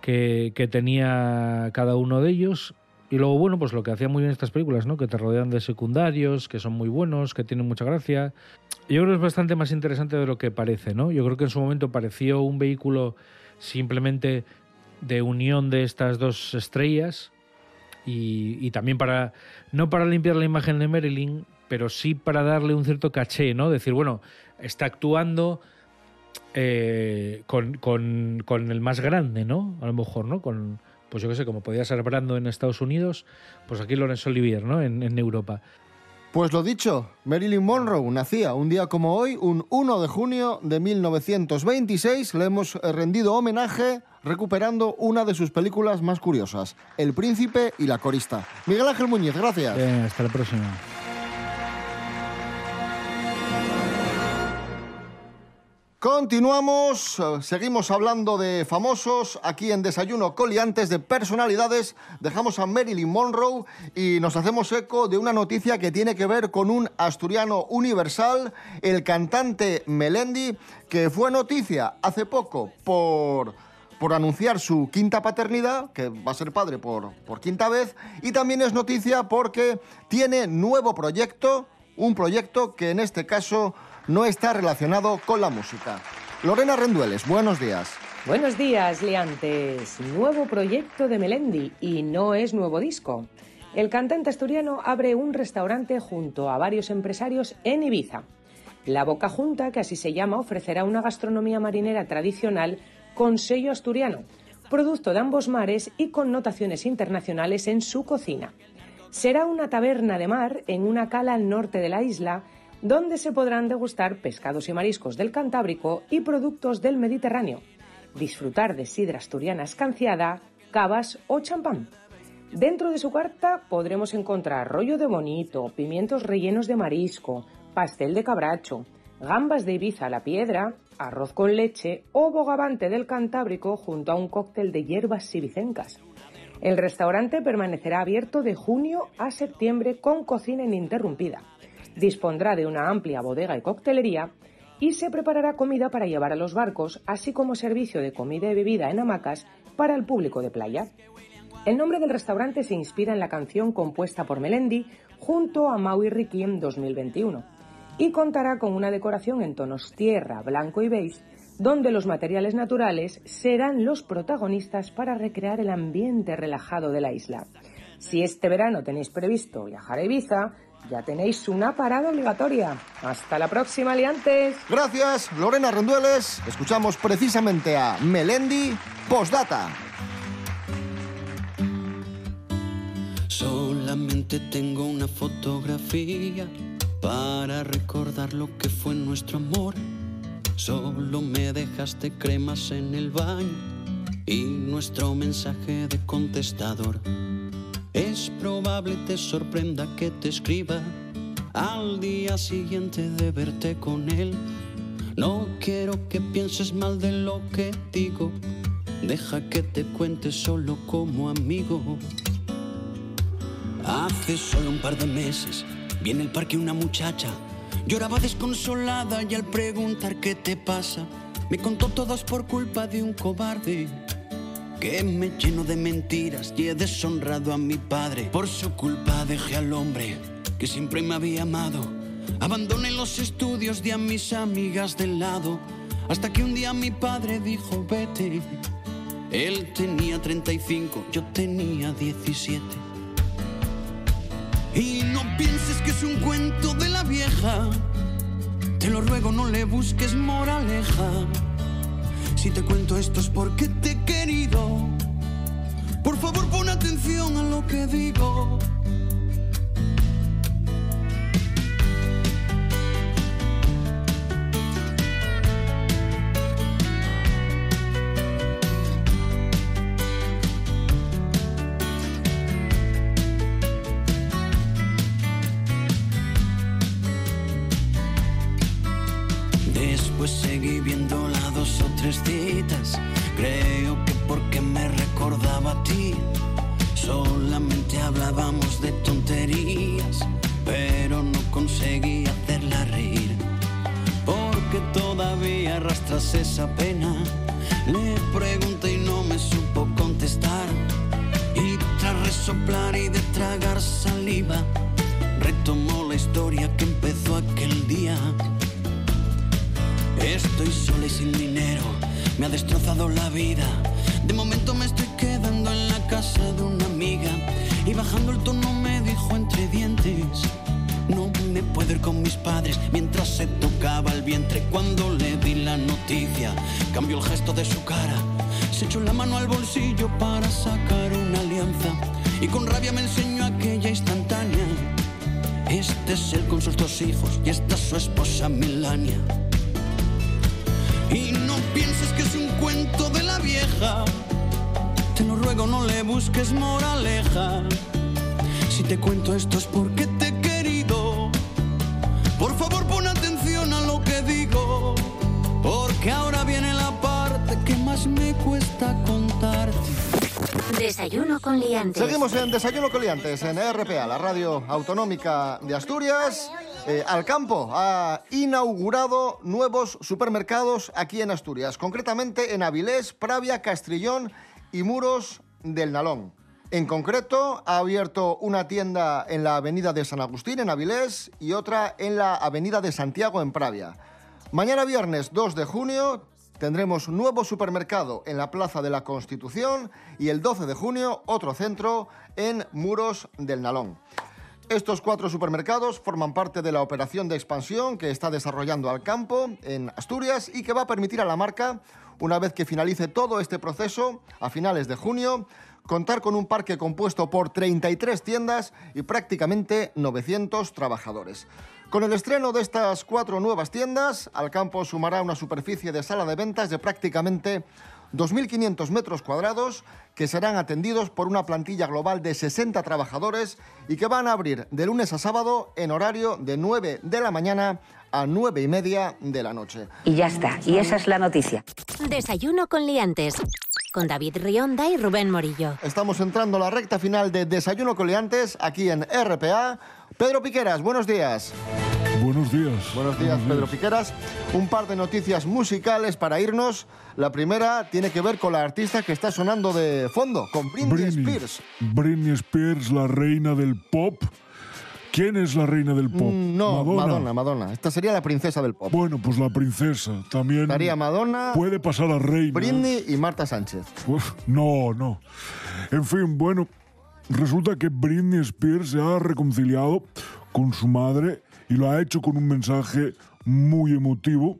que, que tenía cada uno de ellos. Y luego, bueno, pues lo que hacían muy bien estas películas, ¿no? Que te rodean de secundarios, que son muy buenos, que tienen mucha gracia. Yo creo que es bastante más interesante de lo que parece, ¿no? Yo creo que en su momento pareció un vehículo simplemente de unión de estas dos estrellas y, y también para, no para limpiar la imagen de Marilyn, pero sí para darle un cierto caché, ¿no? Decir, bueno, está actuando eh, con, con- con el más grande, ¿no? A lo mejor, ¿no? Con, pues yo qué sé, como podía ser Brando en Estados Unidos, pues aquí Laurence Olivier, ¿no? En, en Europa. Pues lo dicho, Marilyn Monroe nacía un día como hoy, un 1 de junio de 1926. Le hemos eh, rendido homenaje recuperando una de sus películas más curiosas, El Príncipe y la Corista. Miguel Ángel Muñiz, gracias. Eh, hasta la próxima. Continuamos, eh, seguimos hablando de famosos aquí en Desayuno Coliantes de personalidades. Dejamos a Marilyn Monroe y nos hacemos eco de una noticia que tiene que ver con un asturiano universal, el cantante Melendi, que fue noticia hace poco por, por anunciar su quinta paternidad, que va a ser padre por, por quinta vez, y también es noticia porque tiene nuevo proyecto, un proyecto que en este caso no está relacionado con la música. Lorena Rendueles, buenos días. Buenos días, liantes. Nuevo proyecto de Melendi y no es nuevo disco. El cantante asturiano abre un restaurante junto a varios empresarios en Ibiza. La Boca Junta, que así se llama, ofrecerá una gastronomía marinera tradicional con sello asturiano, producto de ambos mares y con notaciones internacionales en su cocina. Será una taberna de mar en una cala al norte de la isla donde se podrán degustar pescados y mariscos del Cantábrico y productos del Mediterráneo, disfrutar de sidra asturiana escanciada, cavas o champán. Dentro de su carta podremos encontrar rollo de bonito, pimientos rellenos de marisco, pastel de cabracho, gambas de Ibiza a la piedra, arroz con leche o bogavante del Cantábrico junto a un cóctel de hierbas sibicencas. El restaurante permanecerá abierto de junio a septiembre con cocina ininterrumpida. Dispondrá de una amplia bodega y coctelería y se preparará comida para llevar a los barcos, así como servicio de comida y bebida en hamacas para el público de playa. El nombre del restaurante se inspira en la canción compuesta por Melendi junto a Maui Ricky en 2021 y contará con una decoración en tonos tierra, blanco y beige, donde los materiales naturales serán los protagonistas para recrear el ambiente relajado de la isla. Si este verano tenéis previsto viajar a Ibiza, ya tenéis una parada obligatoria. Hasta la próxima, aliantes. Gracias, Lorena Rendueles. Escuchamos precisamente a Melendi Postdata. Solamente tengo una fotografía para recordar lo que fue nuestro amor. Solo me dejaste cremas en el baño y nuestro mensaje de contestador. Es probable te sorprenda que te escriba al día siguiente de verte con él. No quiero que pienses mal de lo que digo. Deja que te cuente solo como amigo. Hace solo un par de meses vi en el parque una muchacha. Lloraba desconsolada y al preguntar qué te pasa, me contó todas por culpa de un cobarde. Que me lleno de mentiras y he deshonrado a mi padre. Por su culpa dejé al hombre que siempre me había amado. Abandoné los estudios de a mis amigas del lado. Hasta que un día mi padre dijo, vete. Él tenía 35, yo tenía 17. Y no pienses que es un cuento de la vieja. Te lo ruego, no le busques moraleja. Si te cuento esto es porque te he querido. Por favor, pon atención a lo que digo. something Seguimos en Desayuno Coliantes, en RPA, la radio autonómica de Asturias. Eh, Alcampo ha inaugurado nuevos supermercados aquí en Asturias, concretamente en Avilés, Pravia, Castrillón y Muros del Nalón. En concreto, ha abierto una tienda en la avenida de San Agustín, en Avilés, y otra en la avenida de Santiago, en Pravia. Mañana viernes 2 de junio tendremos un nuevo supermercado en la Plaza de la Constitución y el 12 de junio otro centro en Muros del Nalón. Estos cuatro supermercados forman parte de la operación de expansión que está desarrollando Alcampo en Asturias y que va a permitir a la marca, una vez que finalice todo este proceso a finales de junio, contar con un parque compuesto por 33 tiendas y prácticamente 900 trabajadores. Con el estreno de estas cuatro nuevas tiendas, Alcampo sumará una superficie de sala de ventas de prácticamente 2.500 metros cuadrados que serán atendidos por una plantilla global de 60 trabajadores y que van a abrir de lunes a sábado en horario de 9 de la mañana a 9 y media de la noche. Y ya está, y esa es la noticia. Desayuno con liantes. Con David Rionda y Rubén Morillo. Estamos entrando a la recta final de Desayuno Coleantes aquí en RPA. Pedro Piqueras, buenos días. Buenos días. Buenos días, Pedro Piqueras. Un par de noticias musicales para irnos. La primera tiene que ver con la artista que está sonando de fondo, con Britney, Spears. Britney Spears, la reina del pop. ¿Quién es la reina del pop? Mm, No, Madonna. Madonna, Esta sería la princesa del pop. Bueno, pues la princesa también. Estaría Madonna, Puede pasar a reina. Britney y Marta Sánchez. Uf, no, no. En fin, bueno, resulta que Britney Spears se ha reconciliado con su madre y lo ha hecho con un mensaje muy emotivo.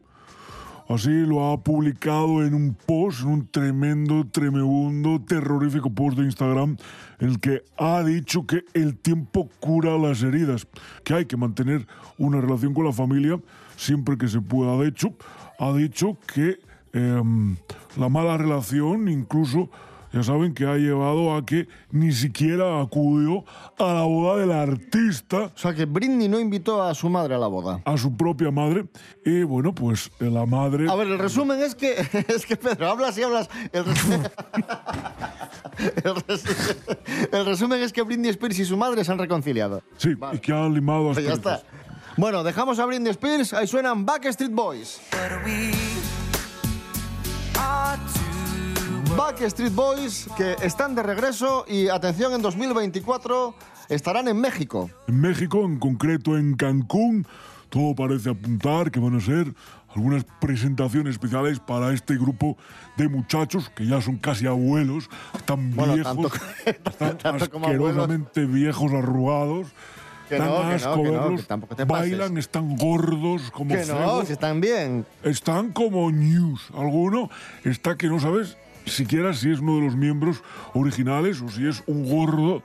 Así lo ha publicado en un post, en un tremendo, tremebundo, terrorífico post de Instagram, en el que ha dicho que el tiempo cura las heridas, que hay que mantener una relación con la familia siempre que se pueda. De hecho, ha dicho que em, la mala relación incluso, ya saben, que ha llevado a que ni siquiera acudió a la boda del artista. O sea, que Britney no invitó a su madre a la boda. A su propia madre. Y bueno, pues eh, la madre... A ver, el resumen es que, es que Pedro, hablas y hablas. El resumen, el resumen- el resumen es que Britney Spears y su madre se han reconciliado. Sí, y que han limado Pues ya está. Bueno, dejamos a Britney Spears, ahí suenan Backstreet Boys. Backstreet Boys, que están de regreso y atención, en 2024 estarán en México. En México, en concreto en Cancún, todo parece apuntar que van a ser algunas presentaciones especiales para este grupo de muchachos que ya son casi abuelos, están Bueno, viejos, están abuelos. asquerosamente viejos, arrugados. Que no, que no, que no, que tampoco te pases. Bailan, están gordos como Que no, si están bien. Están como news. Alguno está que no sabes siquiera si es uno de los miembros originales o si es un gordo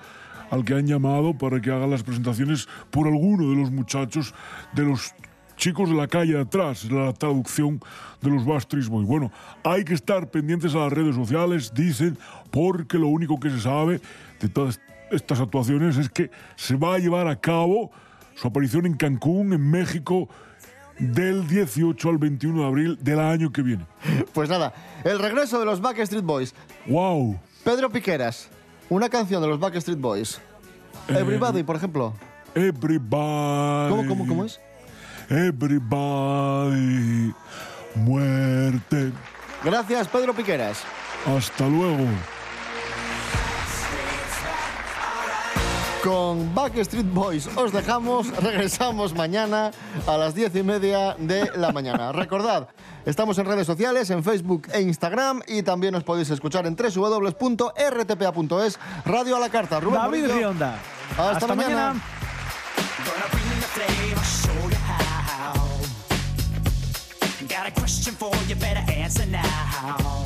al que han llamado para que haga las presentaciones por alguno de los muchachos de los chicos de la calle atrás, la traducción de los Backstreet Boys. Bueno, hay que estar pendientes a las redes sociales, dicen, porque lo único que se sabe de todas estas actuaciones es que se va a llevar a cabo su aparición en Cancún, en México, del 18 al 21 de abril del año que viene. Pues nada, el regreso de los Backstreet Boys. ¡Wow! Pedro Piqueras, una canción de los Backstreet Boys. Eh, Everybody, por ejemplo. Everybody. ¿Cómo, cómo, cómo es? Everybody. Muerte. Gracias, Pedro Piqueras. Hasta luego. Con Backstreet Boys os dejamos, regresamos mañana a las diez y media de la mañana. Recordad, estamos en redes sociales, en Facebook e Instagram y también os podéis escuchar en www.rtpa.es, Radio a la Carta. Rubén David Morillo, Rionda. Hasta, Hasta mañana. mañana. Gonna bring the flame, I'll show you how. Got a question for you, better answer now.